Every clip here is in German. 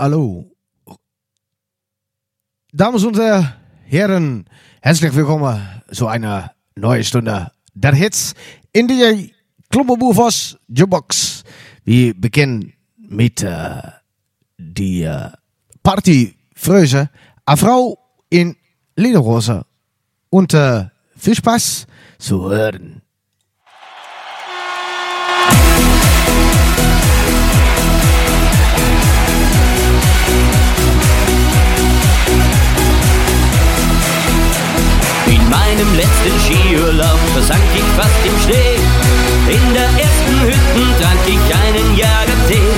hallo. Damen und Herren, herzlich willkommen zu einer neuen Stunde der Hits in die Klommerboer Jukebox. Wir beginnen mit äh, die äh, Partyfröse. Eine Frau in Lederhose. Und äh, viel Spaß zu hören. In meinem letzten Skiurlaub versank ich fast im Schnee. In der ersten Hütte trank ich einen Jagertee.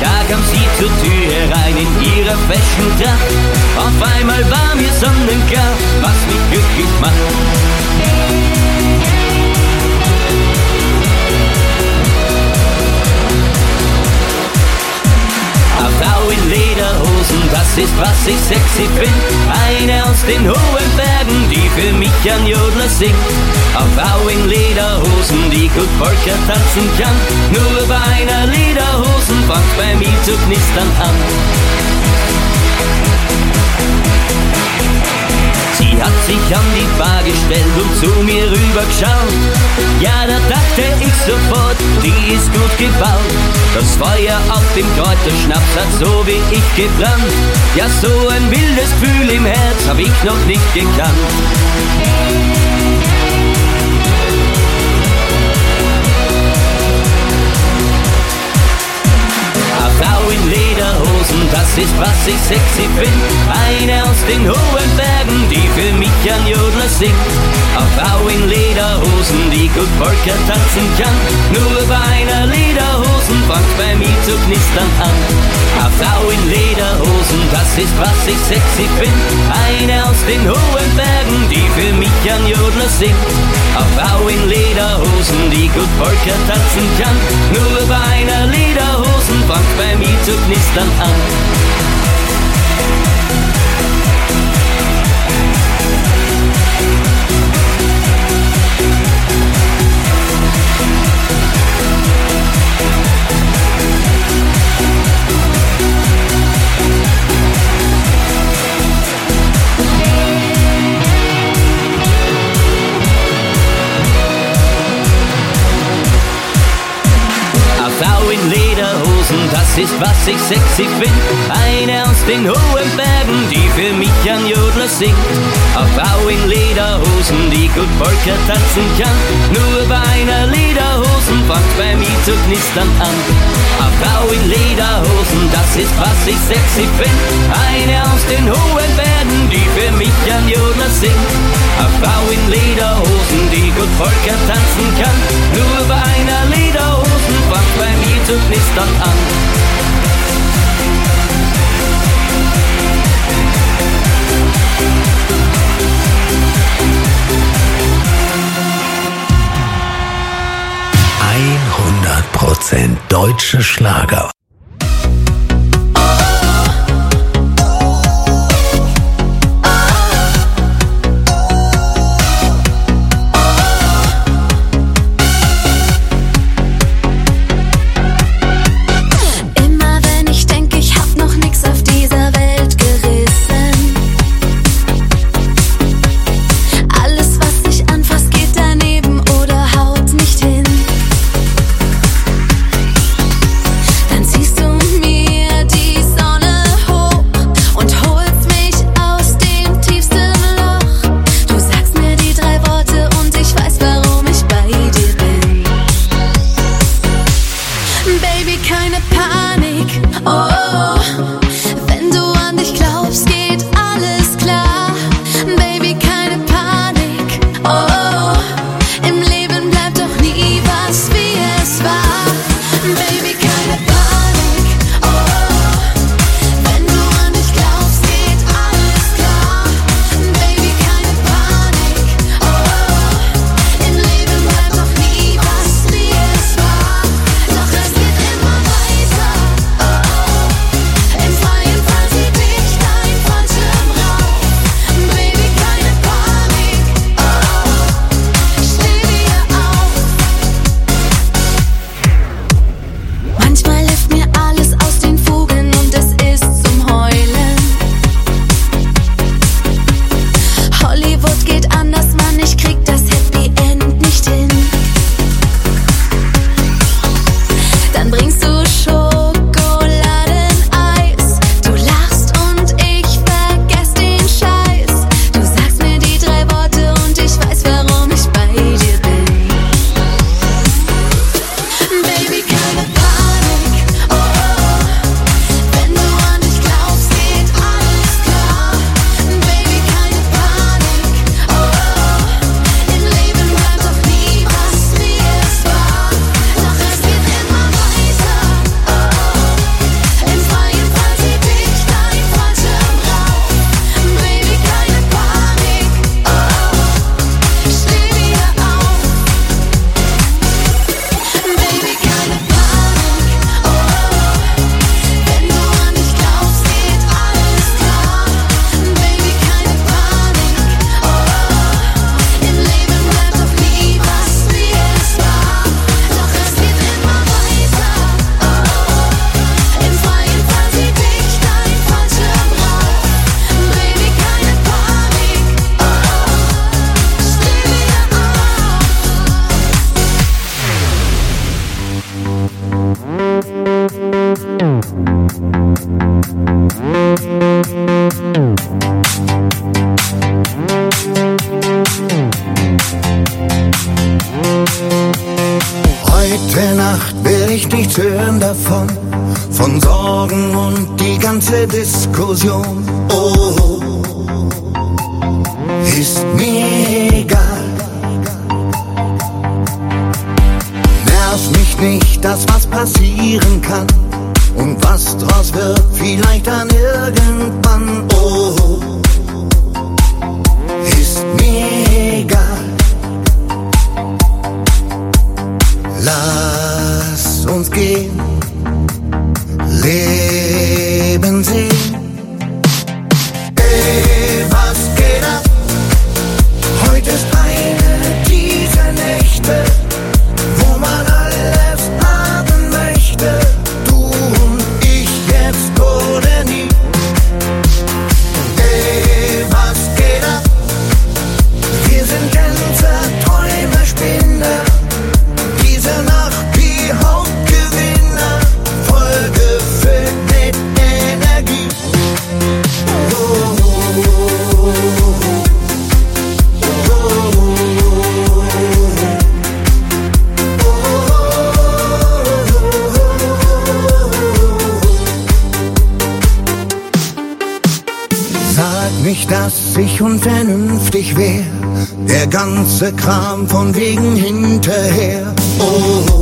Da kam sie zur Tür herein in ihrer Fashion Tracht. Auf einmal war mir sonnenklar, was mich glücklich macht. Frau in Lederhosen, das ist was ich sexy find. Eine aus den hohen Bergen, die für mich ein Jodler singt. Frau in Lederhosen, die gut Polka tanzen kann. Nur bei einer Lederhosen fängt bei mir zu knistern an. Sie hat sich an die Bar gestellt und zu mir rübergeschaut. Ja, da dachte ich sofort, die ist gut gebaut. Das Feuer auf dem Kräuterschnaps hat so wie ich gebrannt. Ja, so ein wildes Gefühl im Herz hab ich noch nicht gekannt. Frau in Lederhosen, das ist was ich sexy find. Eine aus den hohen Bergen, die Jodler singt. Eine Frau in Lederhosen, die gut Polka tanzen kann. Nur bei einer Lederhosen fängt bei mir zu knistern an. Eine Frau in Lederhosen, das ist was ich sexy find. Eine aus den hohen Bergen, die für mich ein Jodler singt. Eine Frau in Lederhosen, die gut Polka tanzen kann. Nur bei einer Lederhosen fängt bei mir zu knistern an. Lederhosen, das ist was ich sexy find. Eine aus den hohen Bergen, die für mich ein Jodler singt. Eine Frau in Lederhosen, die gut Polka tanzen kann. Nur bei einer Lederhosen fängt bei mir zu knistern an. Eine Frau in Lederhosen, das ist was ich sexy find. Eine aus den hohen Bergen, die für mich ein Jodler singt. Eine Frau in Lederhosen, die gut Polka tanzen kann. Nur bei einer Lederhosen fängt bei mir zu knistern an. Prozent deutsche Schlager. Ganze Kram von wegen hinterher. Oh,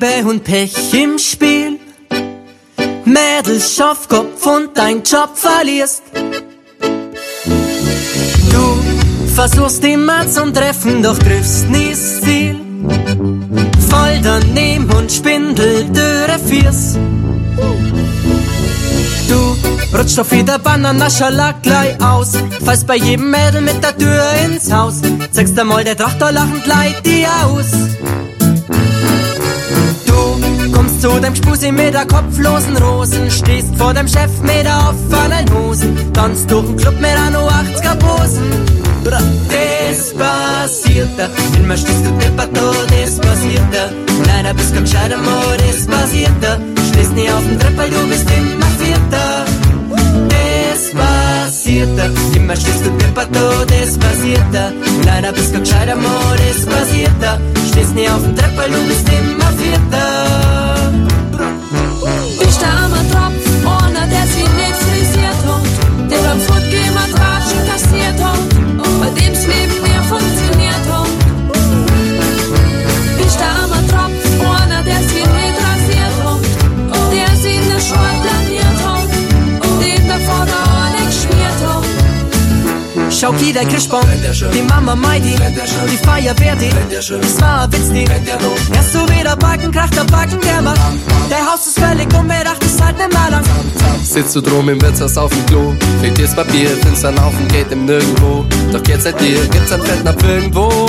Liebe und Pech im Spiel. Mädels, schaff Kopf und dein Job verlierst. Du versuchst immer zum Treffen, doch triffst nie Ziel. Voll daneben und Spindeldürre Fiers. Du rutscht auf jeder Bananaschala gleich aus. Fallst bei jedem Mädel mit der Tür ins Haus. Zeigst einmal der Trachter lachend leid dir aus. Kommst zu dem Spusi mit der kopflosen Rosen. Stehst vor dem Chef mit der offenen Hosen. Tanzt durch den Club mit einer 80er Posen. Despacita, immer stehst du deppert, oh, Despacita. Leider bist kein gescheiter Mo, Despacita. Stehst nie auf dem Trepp, weil du bist immer Vierter. Despacita, immer stehst du deppert, oh, Despacita. Leider bist kein gescheiter Mo, Despacita. Stehst nie auf dem Trepp, weil du bist immer Vierter. Ich Schau hier der Christbaum, die Mama Meidi, die Feuerwehr, die, das war ein Witz, die. Erst so wieder Balken, kracht der Balken, der macht. Der Haus ist völlig unbedacht, ist halt nicht mehr lang. Sitzt du drum im Wirtshaus auf dem Klo, fehlt dir's Papier, findest einen Haufen Geld im Nirgendwo. Doch jetzt seit dir gibt's ein Fettnapf irgendwo.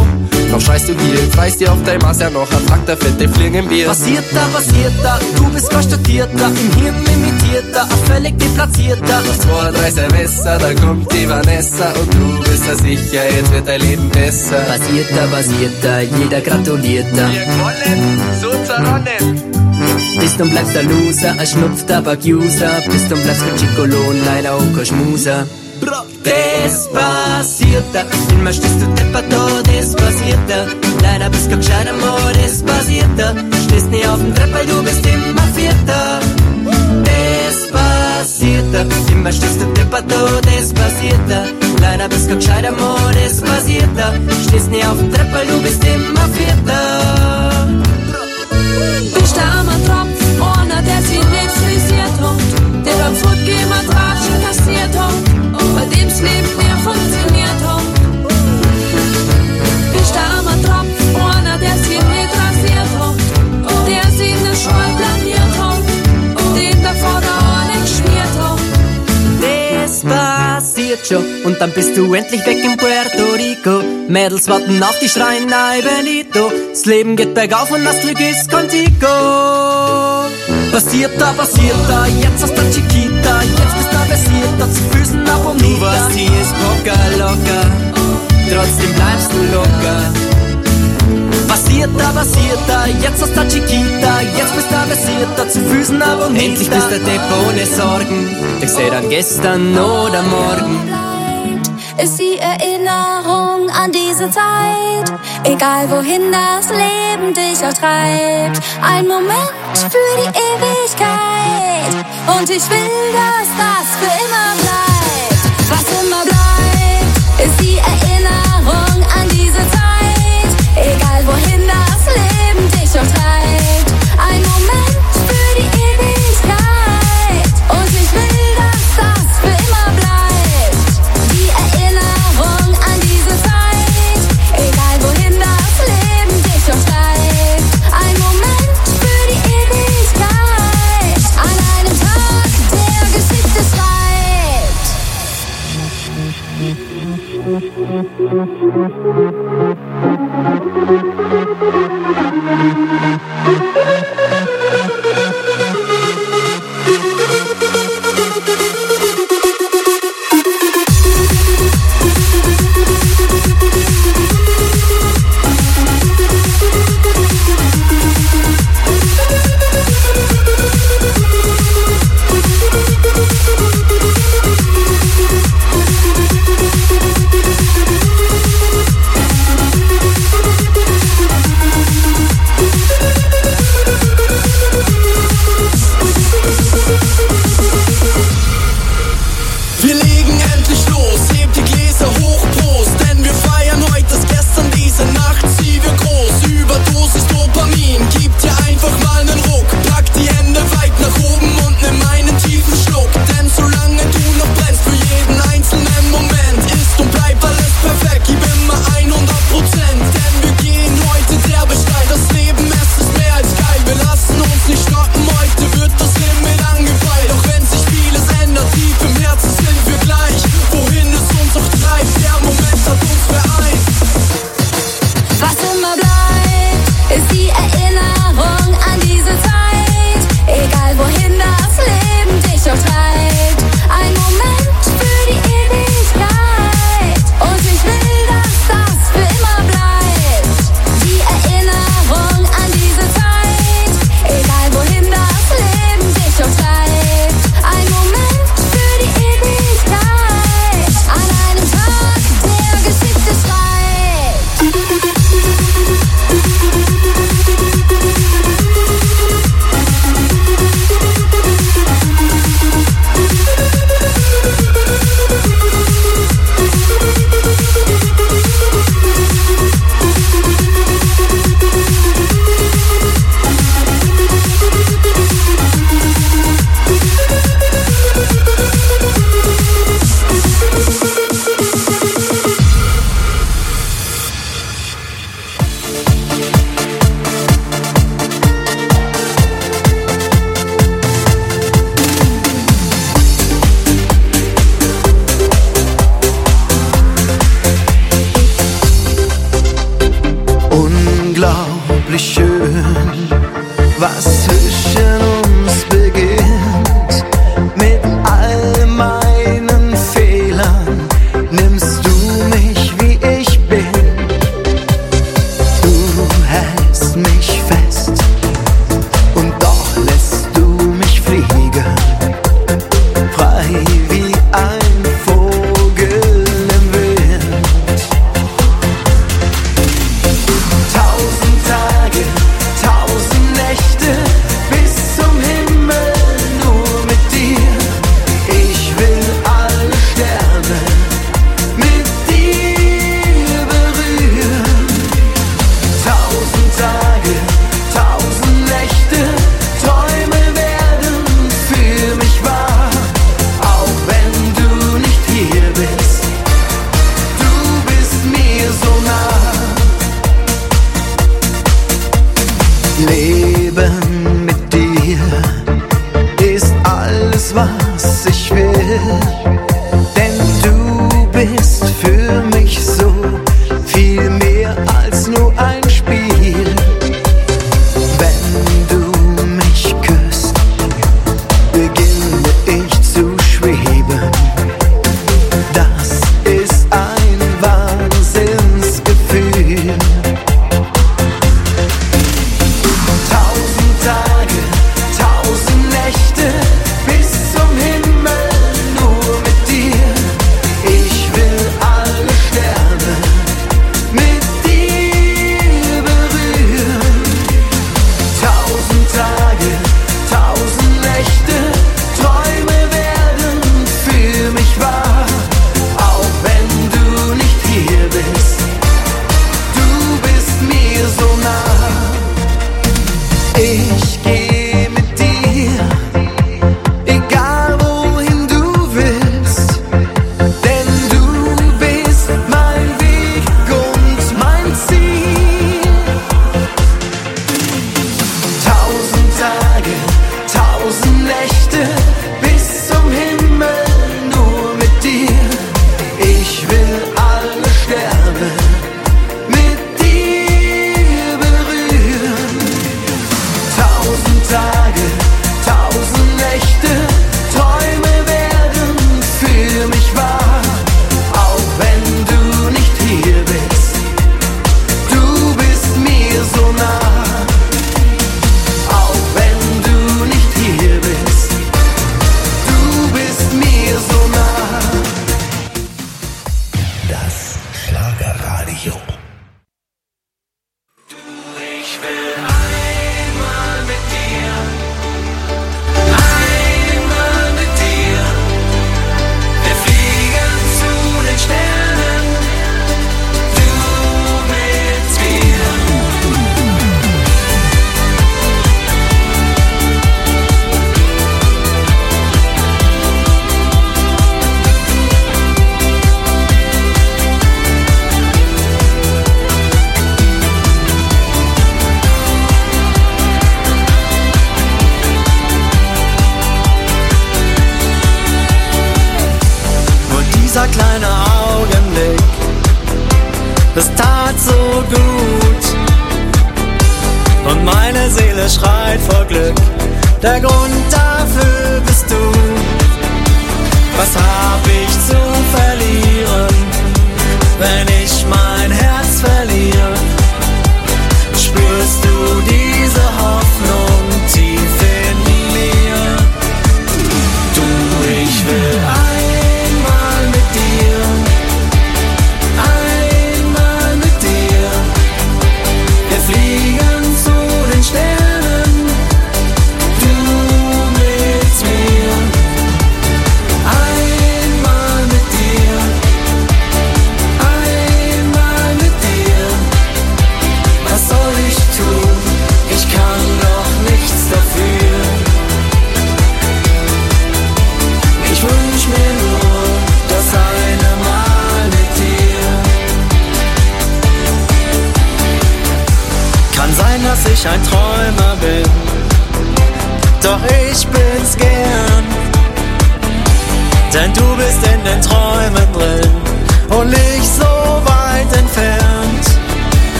Noch schreist du hier, freist dir auf dein Maß ja noch ein Traktor, fette Fliegen im Bier. Passiert da, passiert da, du bist konstatierter, im Hirn imitierter, ein völlig deplatzierter. Noch zwei, drei Silvester, da kommt die Vanessa und du bist ja sicher, jetzt wird dein Leben besser. Passiert da, passiert da, jeder gratuliert da. Wir wollen so zerronnen. Bist und bleibst der Loser, ein Schnupftabak-User. Bist und bleibst kein Chicolo, leider auch kein Schmuser. Despacita, immer stehst du deppert, oh, Despacita. Leider bist kein gescheiter Mo, Despacita. Stehst nie auf dem Trepp, weil du bist immer Vierter. Despacita, immer stehst du deppert, oh, Despacita. Leider bist kein gescheiter Mo, Despacita. Stehst nie auf dem Trepp, weil du bist immer Vierter. Ich der arme Tropf, ohne der sie nicht frisiert hat. Der beim Fortgehen Matraschen kassiert hat. Despacito und dann bist du endlich weg in Puerto Rico. Mädels warten auf die Schreien, ay Benito. Das Leben geht bergauf und das Glück ist contigo. Passiert da, passiert da, jetzt hast du Chiquita, jetzt bist du versierter, zu Füßen ab und Du warst hier ist locker, locker, trotzdem bleibst du locker. Passiert da, jetzt hast du Chiquita, jetzt bist du versierter, zu Füßen ab und Endlich bist du Depp ohne Sorgen, ich seh dann gestern oder morgen. bleibt, ist die Erinnerung an diese Zeit. Egal wohin das Leben dich auch treibt. Ein Moment für die Ewigkeit. Und ich will, dass das für immer bleibt. Was immer bleibt, ist die Erinnerung an diese Zeit. Egal wohin Thank you.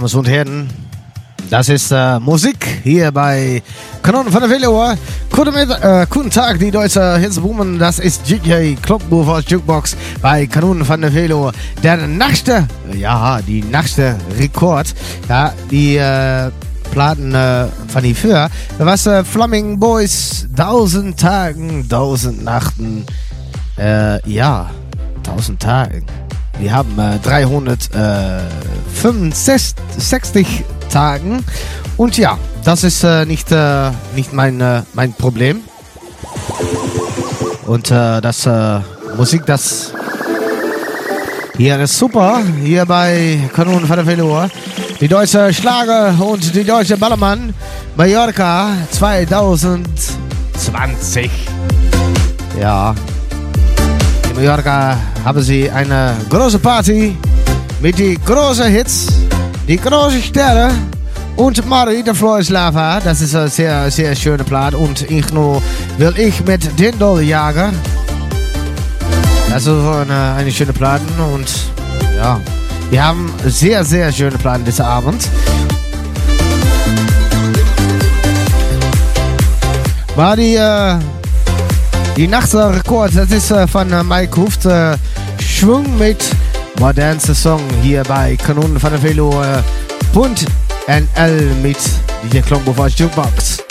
Damen und Herren, das ist äh, Musik hier bei Kanonen von der Velour. Guten, äh, guten Tag, die deutsche Hitzboomen. Das ist DJ Clubmovers Jukebox bei Kanonen von der Velour. Der nächste, ja, die nächste Rekord, ja, die äh, Platen äh, von die für, was äh, Flaming Boys, 1000 Tagen, 1000 Nachten, äh, ja, 1000 Tagen. Wir haben äh, 365 Tagen. Und ja, das ist äh, nicht, äh, nicht mein, äh, mein Problem. Und äh, das äh, Musik, das hier ist super. Hier bei der Velour. Die deutsche Schlager und die deutsche Ballermann. Mallorca 2020. Ja, Mallorca haben sie eine große Party mit die großen Hits, die großen Sterne und Marie der Florislava. Das ist eine sehr, sehr schöne Plaat. Und ich nur will ich mit den Dolljager. Das ist eine, eine schöne Platten und ja, wir haben sehr, sehr schöne Platten diesen Abend. War die, äh, die Nachtsrekord, das ist äh, von äh, Mike Huft, äh, Schwung mit modernste Song hier bei Kanonen von der Velo Bund NL mit DJ Klombo Jukebox.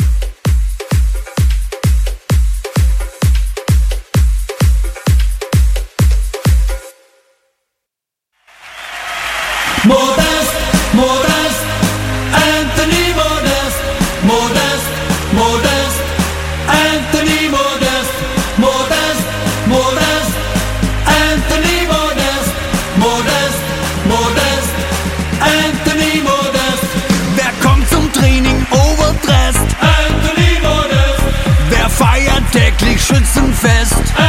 Schützenfest?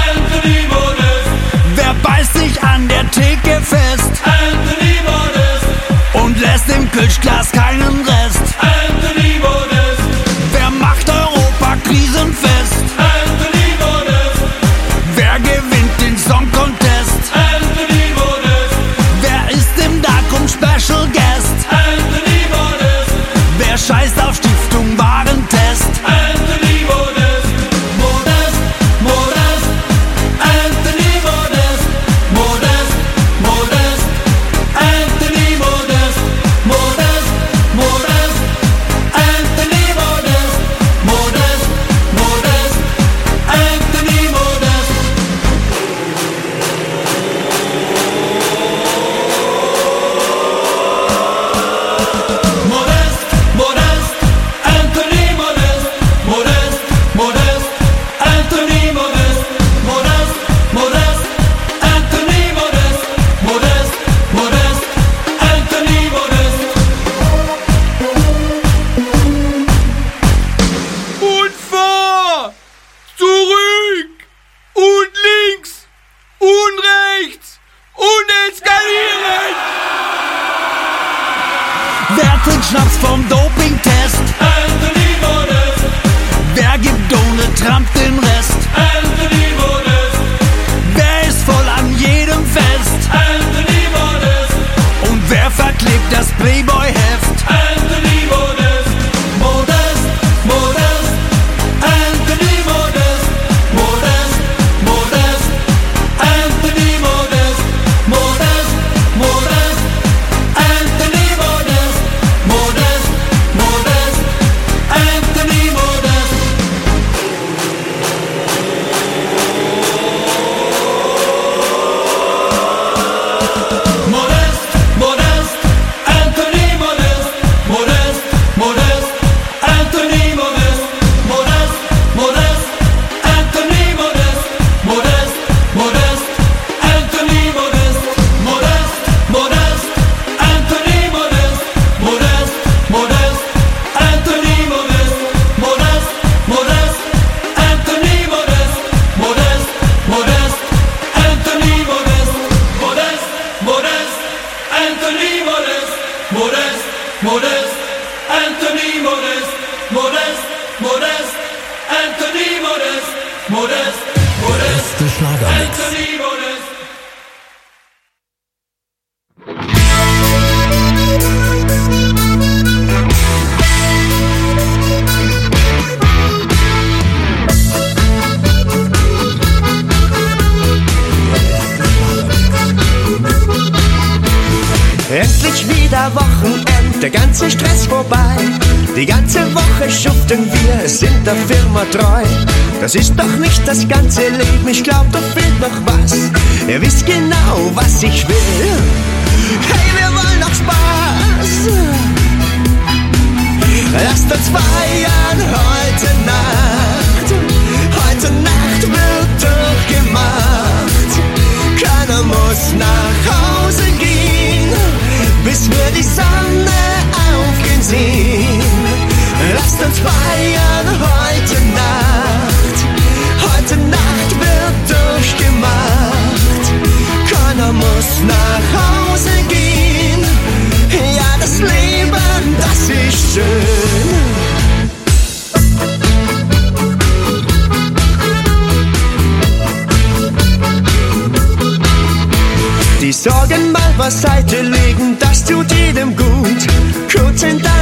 Nicht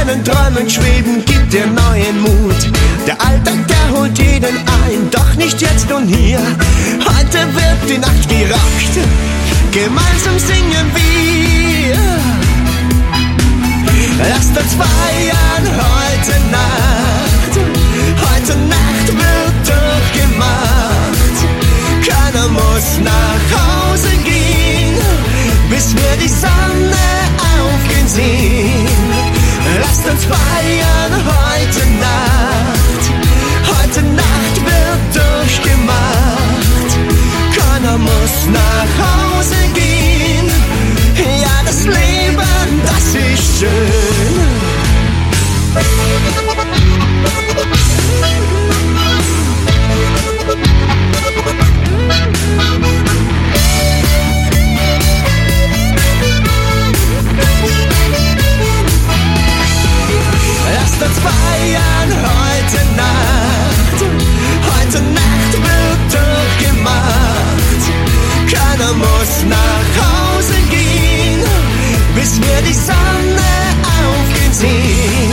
deinen Träumen schweben, gibt dir neuen Mut. Der Alltag, der holt jeden ein, doch nicht jetzt und hier. Heute wird die Nacht gerockt, gemeinsam singen wir. Lasst uns feiern heute Nacht. Heute Nacht wird durchgemacht. Keiner muss nach Hause gehen, bis wir die Sonne aufgehen sehen. Uns feiern heute Nacht. Heute Nacht wird durchgemacht. Keiner muss nach Hause gehen. Ja, das Leben, das ist schön. Lasst uns feiern heute Nacht. Heute Nacht wird durchgemacht. Keiner muss nach Hause gehen, bis wir die Sonne aufgehen sehen.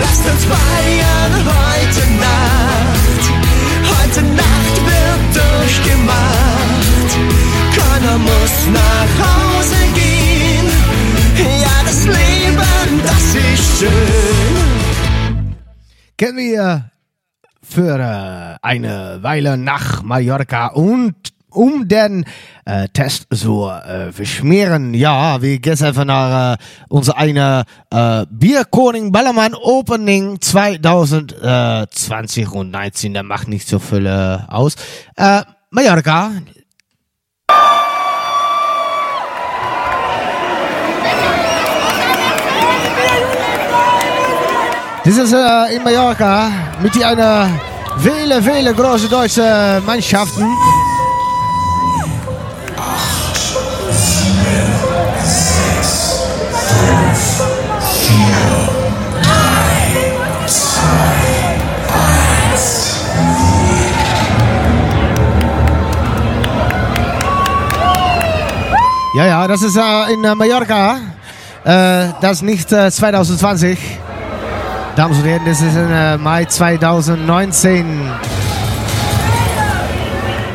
Lasst uns feiern heute Nacht. Heute Nacht wird durchgemacht. Keiner muss nach Hause gehen. Ja, das Leben, das ist schön. Kennen wir für äh, eine Weile nach Mallorca und um den äh, Test zu äh, verschmieren, ja, wir einfach nach äh, unser eine äh, Bierkoning Ballermann Opening 2020 und 19, der macht nicht so viel äh, aus. Äh, Mallorca, Das ist äh, in Mallorca mit einer viele, viele große deutsche Mannschaften. Ja, ja, das ist äh, in äh, Mallorca. Äh, das nicht äh, 2020. Damen und Herren, das ist im äh, Mai 2019.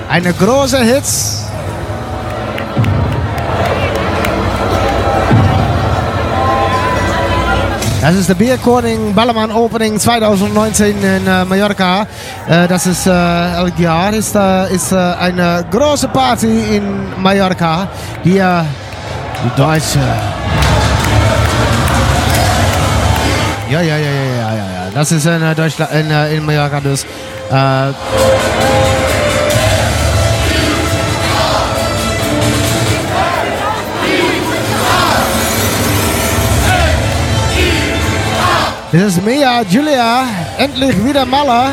Eine große Hits. Das ist der Bierkoning Ballermann Opening 2019 in äh, Mallorca. Äh, das ist äh, elk Jahr ist, äh, ist äh, eine große Party in Mallorca. Hier die Deutsche. Ja, ja, ja, ja. Das ist in äh, Deutschland, in, äh, in Mallorca dus. Äh, Das ist Mia, Julia, endlich wieder Maler.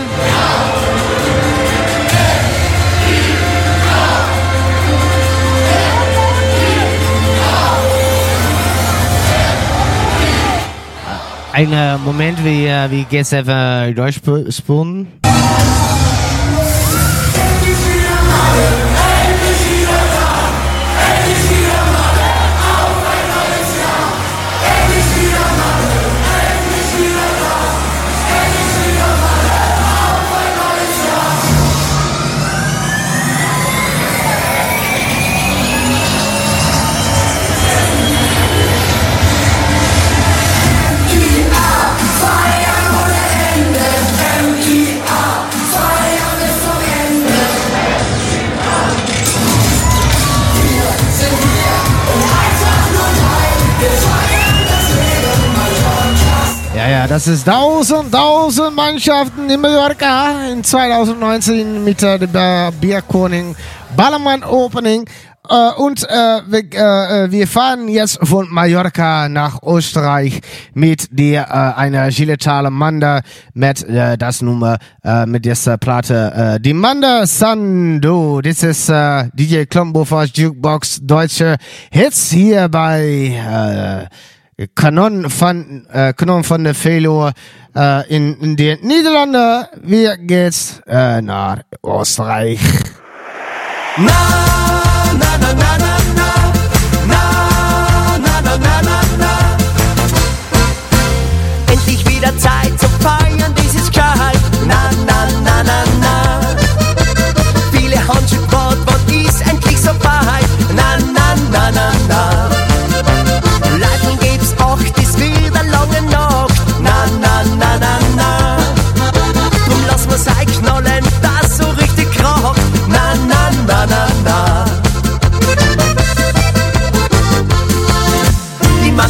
ein äh, Moment, wie, äh, wie geht's einfach durchspulen? dass ist tausend, tausend Mannschaften in Mallorca in 2019 mit äh, der Bierkoning Ballermann Opening äh, und äh, wir, äh, äh, wir, fahren jetzt von Mallorca nach Österreich mit der äh, einer Giletale Manda mit äh, das Nummer äh, mit dieser Platte Äh, die Manda Sando. Das ist äh, DJ Klombo Jukebox Deutsche Hits hier bei Äh, Kanon von, äh, Kanon von der Velo äh, in, in den Niederlanden. Wir geht's äh, nach Österreich. Nein!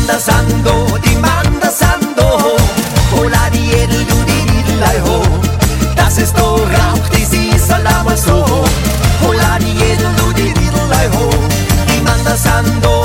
manda santo, di manda hola di edel du di lai ho, das ist do rauch di si salam so, hola di edel du di lai ho, di.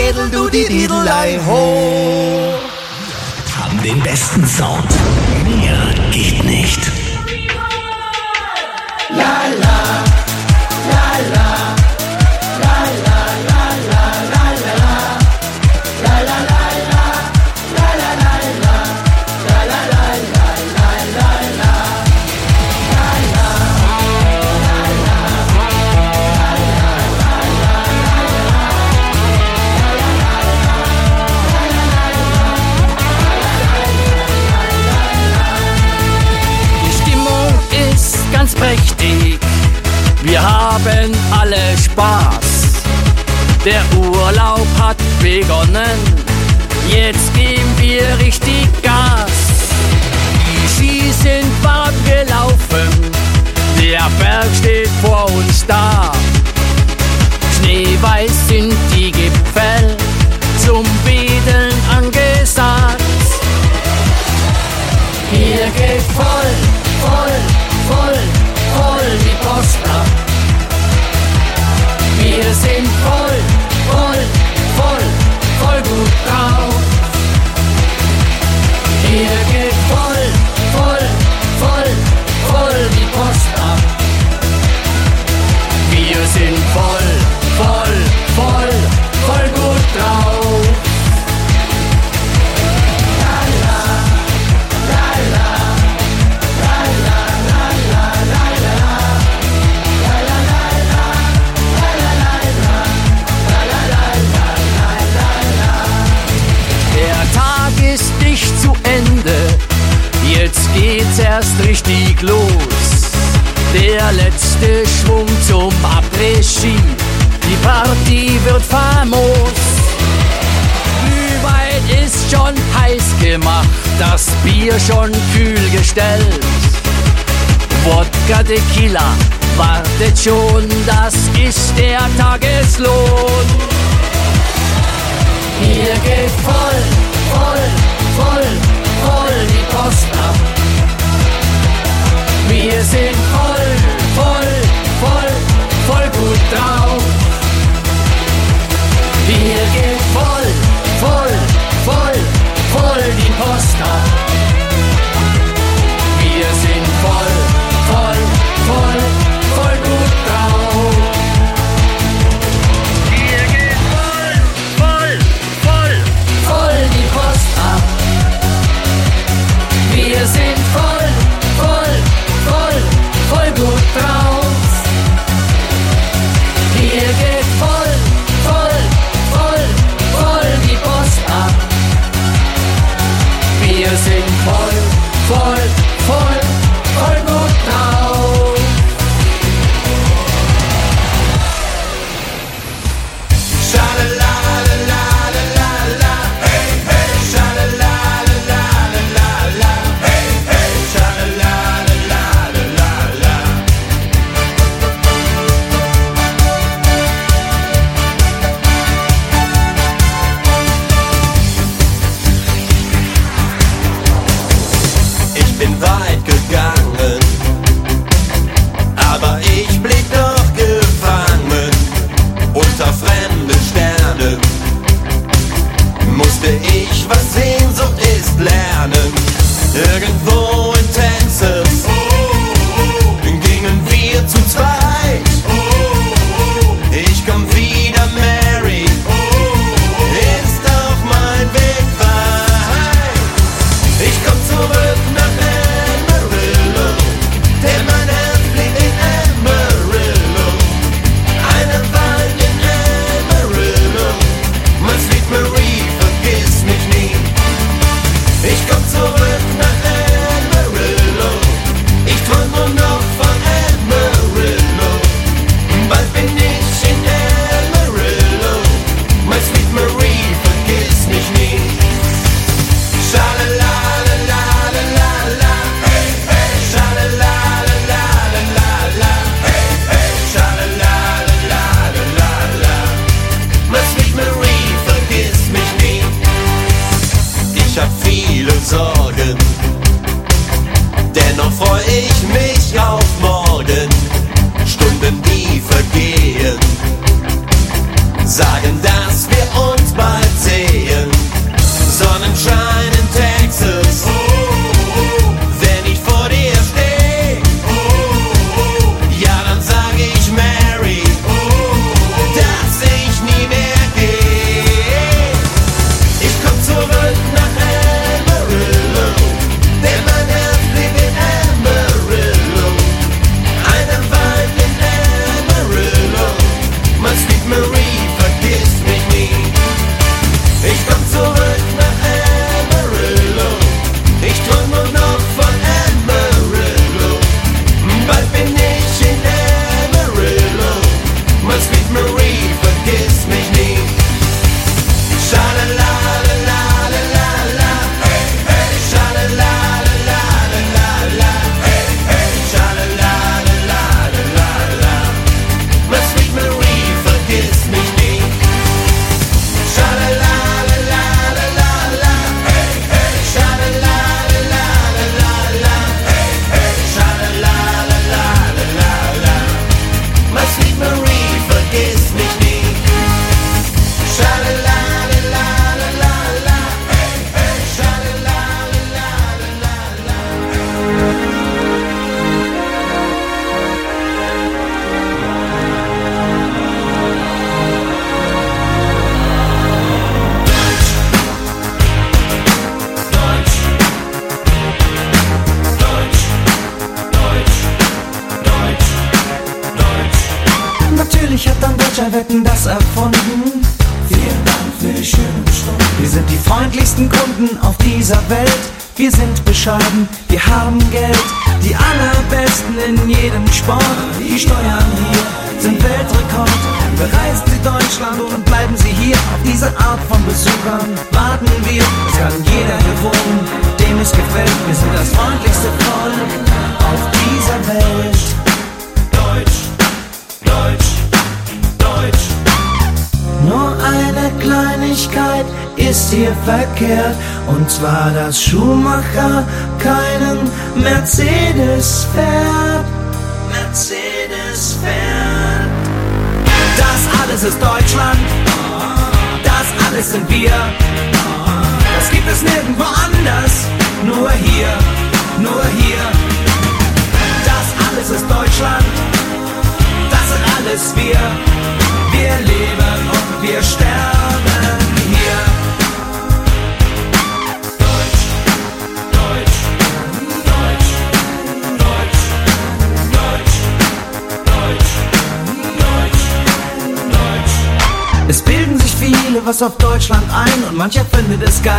jedel du die Didelei ho. Haben den besten Sound. Mir geht nicht. La la. alle Spaß. Der Urlaub hat begonnen, jetzt geben wir richtig Gas. Die Ski sind warm gelaufen, der Berg steht vor uns da. Schneeweiß sind die Gipfel, zum Wedeln angesagt. Hier geht voll, voll, voll, voll die Post ab. Wir sind voll, voll, voll, voll gut drauf. Hier geht voll, voll, voll, voll die Post ab. Wir sind voll, geht's erst richtig los. Der letzte Schwung zum Après-Ski, die Party wird famos. Glühwein ist schon heiß gemacht, das Bier schon kühl gestellt. Wodka Tequila wartet schon, das ist der Tageslohn. Hier geht voll, voll, voll, voll sind voll, voll, voll, voll gut drauf. Hier geht voll, voll, voll, voll die Post ab. Viele was auf Deutschland ein und mancher findet es geil,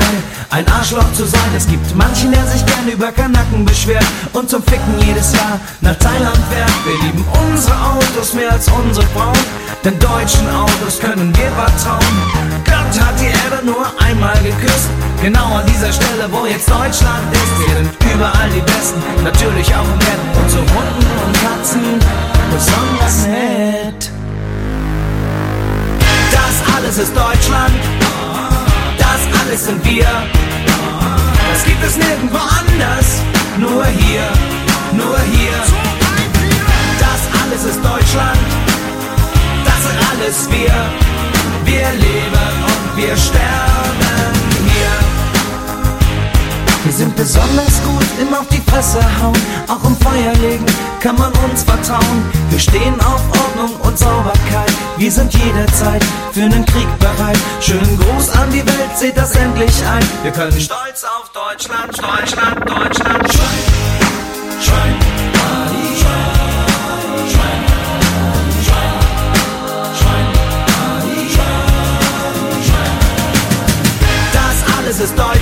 ein Arschloch zu sein. Es gibt manchen, der sich gern über Kanaken beschwert und zum Ficken jedes Jahr nach Thailand fährt. Wir lieben unsere Autos mehr als unsere Frauen, denn deutschen Autos können wir vertrauen. Gott hat die Erde nur einmal geküsst, genau an dieser Stelle, wo jetzt Deutschland ist. Wir sind überall die Besten, natürlich auch im Bett und zu Hunden und Katzen besonders nett. Das alles ist Deutschland, das alles sind wir. Das gibt es nirgendwo anders, nur hier, nur hier. Das alles ist Deutschland, das sind alles wir. Wir leben und wir sterben. Wir sind besonders gut im auf die Fresse hauen, auch im Feuer legen kann man uns vertrauen. Wir stehen auf Ordnung und Sauberkeit, wir sind jederzeit für einen Krieg bereit. Schönen Gruß an die Welt, seht das endlich ein. Wir können stolz auf Deutschland, Deutschland, Deutschland schreien. Schreien, Ali, schreien,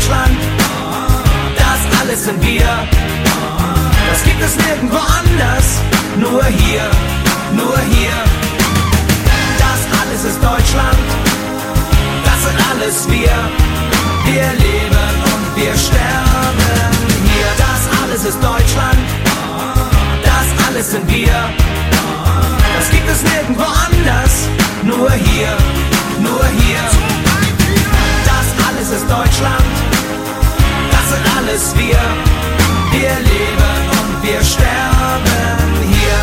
schreien, sind wir. Das gibt es nirgendwo anders, nur hier, nur hier. Das alles ist Deutschland, das sind alles wir. Wir leben und wir sterben hier. Das alles ist Deutschland, das alles sind wir. Das gibt es nirgendwo anders, nur hier, nur hier. Das alles ist Deutschland, sind alles wir. Wir leben und wir sterben hier.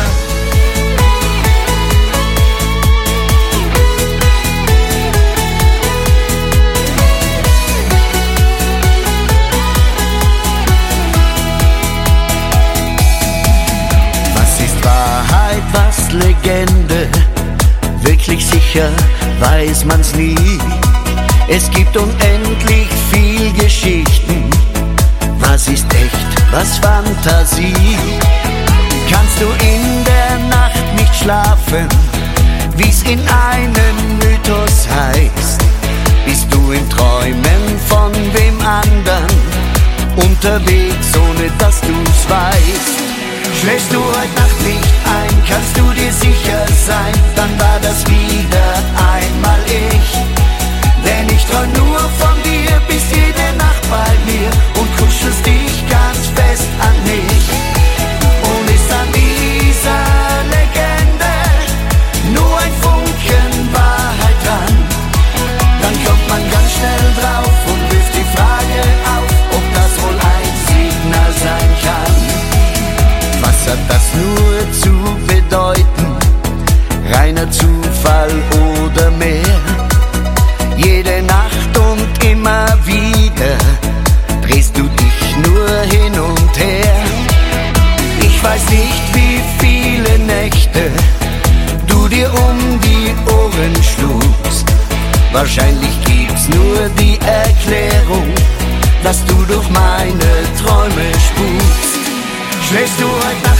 Was ist Wahrheit, was Legende? Wirklich sicher weiß man's nie. Es gibt unendlich was Fantasie? Kannst du in der Nacht nicht schlafen, wie's in einem Mythos heißt? Bist du in Träumen von wem anderen unterwegs, ohne dass du's weißt? Schläfst du heute Nacht nicht ein, kannst du dir sicher sein, dann war das wieder einmal ich. Denn ich träum nur von dir, bist jede Nacht bei mir und kuschelst dich ganz Wahrscheinlich gibt's nur die Erklärung, dass du durch meine Träume spukst. Schläfst du heute Nacht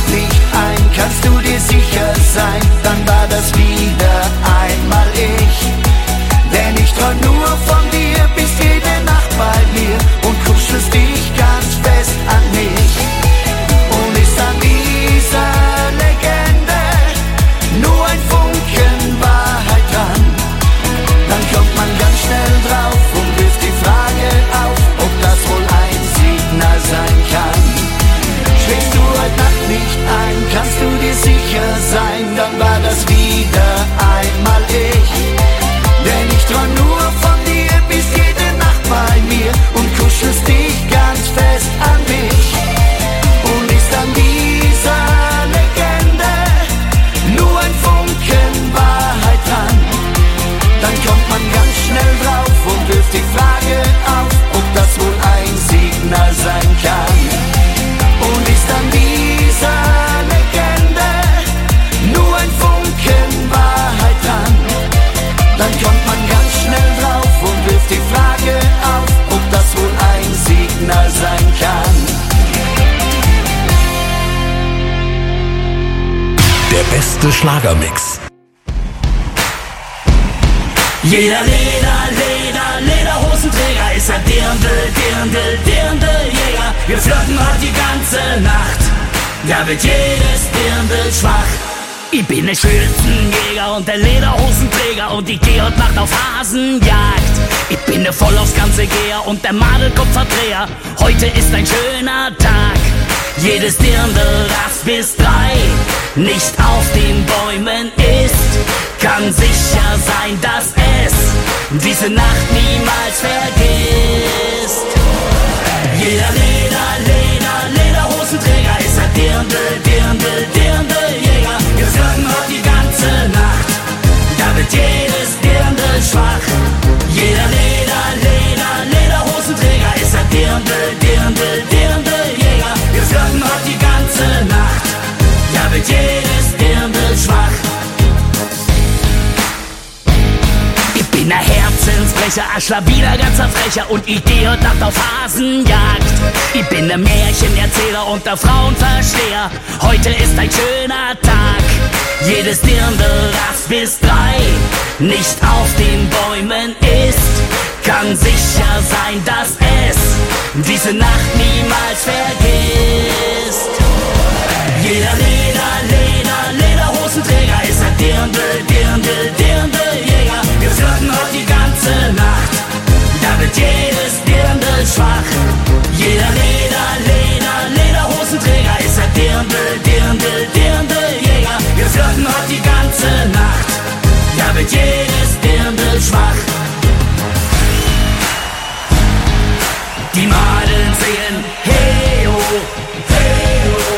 Madelkopfverdreher. Heute ist ein schöner Tag. Jedes Dirndl, das bis drei nicht auf den Bäumen ist, kann sicher sein, dass es diese Nacht niemals vergisst. Jeder Leder, Leder, Lederhosenträger ist ein Dirndl, Dirndl, Dirndl-Jäger. Wir flirten heute die ganze Nacht, da wird Herzensbrecher, ein Schlawiner, ganzer Frecher und ich gehe heute Nacht auf Hasenjagd. Ich bin der Märchenerzähler und der Frauenversteher. Heute ist ein schöner Tag. Jedes Dirndl, das bis drei nicht auf den Bäumen ist, kann sicher sein, dass es diese Nacht niemals vergisst. Jeder Leder, Leder, Lederhosenträger ist ein Dirndl, Dirndl, Dirndl-Jäger. Wir flirten heute die ganze Nacht, da jedes Dirndl schwach. Jeder Leder, Leder, Lederhosenträger ist ein Dirndl, Dirndl, Dirndl-Jäger. Wir flirten heute die ganze Nacht, da jedes Dirndl schwach. Die Madeln singen, hey oh, hey oh.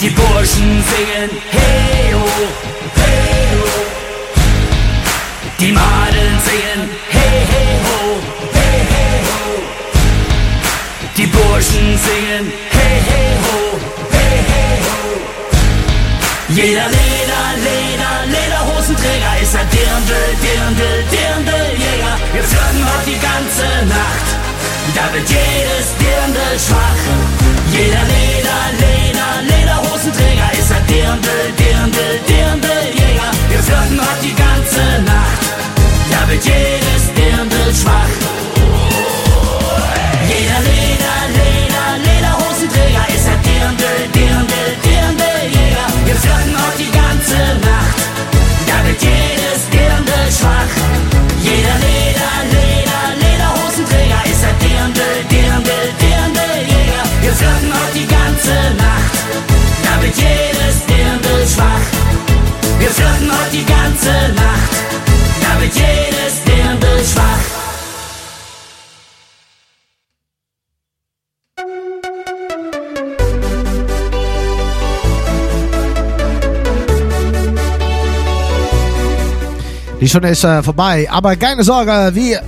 Die Burschen singen, hey oh, hey oh. Die Madeln Singen, hey hey ho, hey hey ho. Jeder Leder, Leder, Lederhosenträger ist ein Dirndl, Dirndl, Dirndl-Jäger. Wir flirten heute die ganze Nacht, da wird jedes Dirndl schwach. Jeder Leder, Leder, Lederhosenträger ist ein Dirndl, Dirndl, Dirndl-Jäger. Wir flirten heute die ganze Nacht, da wird jedes Dirndl schwach. Die Stunde ist äh, vorbei, aber keine Sorge, wir.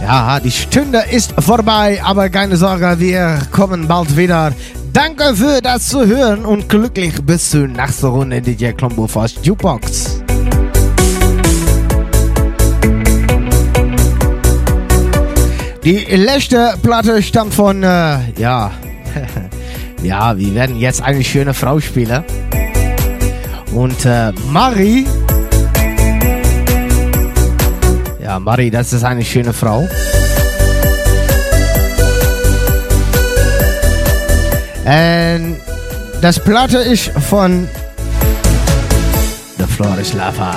Ja, die Stunde ist vorbei, aber keine Sorge, wir kommen bald wieder. Danke für das Zuhören und glücklich bis zur nächsten Runde DJ Klombo Fast Jukebox. Die letzte Platte stammt von, äh, ja, ja, wir werden jetzt eine schöne Frau spielen. Und äh, Marie, ja, Marie, das ist eine schöne Frau. Und das Platte ist von The Floor is Lava.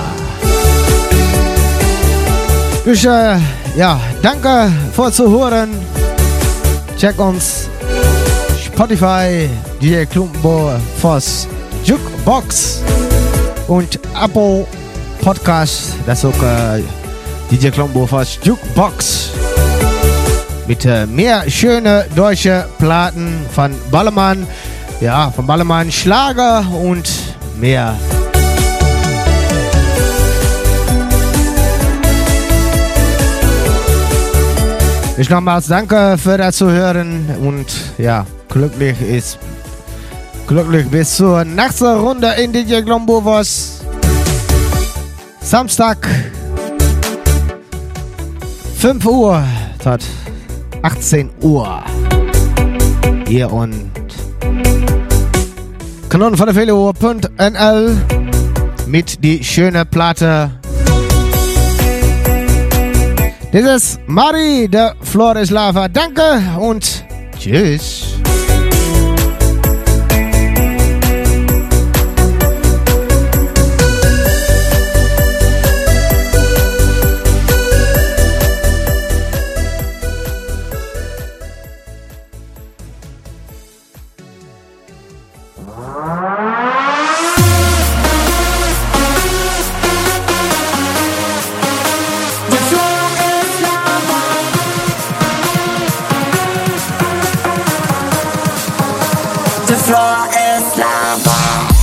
Dus äh, ja, danke fürs Zuhören. Check uns Spotify, DJ Klumbo Voss Jukebox und Apple Podcast. Das ist auch äh, DJ Klombo Voss Jukebox. Mit äh, mehr schöne deutsche Platten von Ballermann. Ja, von Ballermann Schlager und mehr. Ich nochmals danke für das Zuhören und ja, glücklich ist glücklich bis zur nächsten Runde in DJ Glombo was Samstag 5 Uhr tot 18 Uhr hier und Kanon von der Fehler.nl mit die schöne Platte. Das ist Mari, der Flores Lava. Danke und tschüss.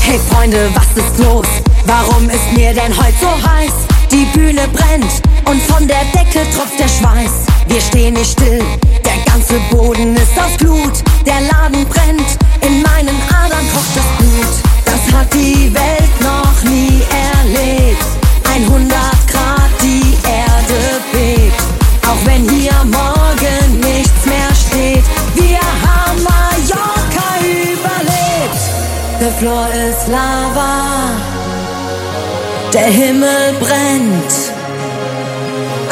Hey Freunde, was ist los? Warum ist mir denn heute so heiß? Die Bühne brennt und von der Decke tropft der Schweiß. Wir stehen nicht still, der ganze Boden ist aus Glut. Der Laden brennt, in meinen Adern kocht das Blut. Das hat die Welt noch nie erlebt. 100 Der Himmel brennt.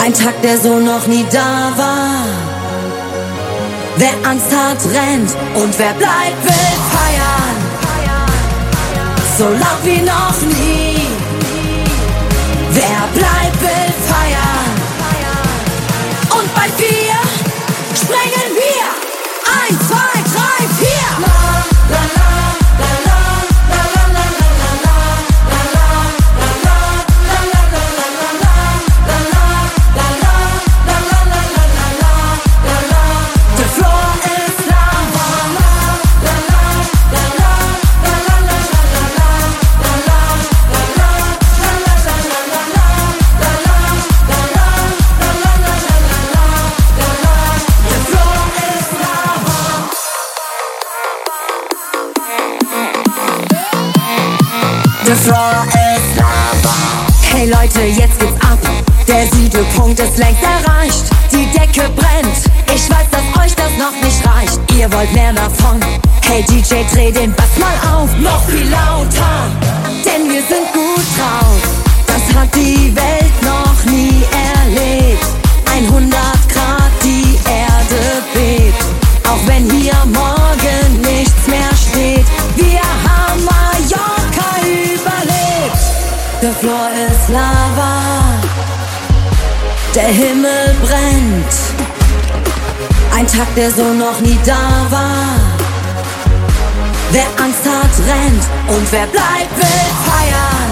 Ein Tag, der so noch nie da war. Wer Angst hat, rennt. Und wer bleibt, will feiern. So laut wie noch nie. Wer bleibt, Hey Leute, jetzt geht's ab. Der Siedepunkt ist längst erreicht. Die Decke brennt. Ich weiß, dass euch das noch nicht reicht. Ihr wollt mehr davon. Hey DJ, dreh den Bass mal auf. Noch viel lauter. Denn wir sind gut drauf. Das hat die Welt noch nie erlebt. 100 Grad, die Erde bebt. Auch wenn hier morgen nichts mehr Der Himmel brennt. Ein Tag, der so noch nie da war. Wer Angst hat, rennt. Und wer bleibt, will feiern.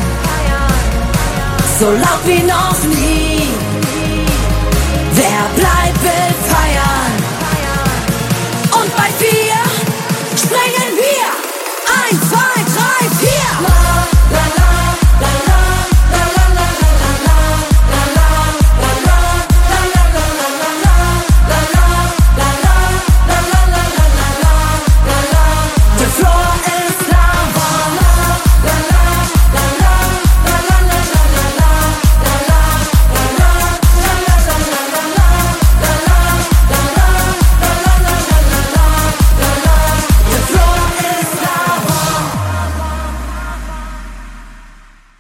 So laut wie noch nie.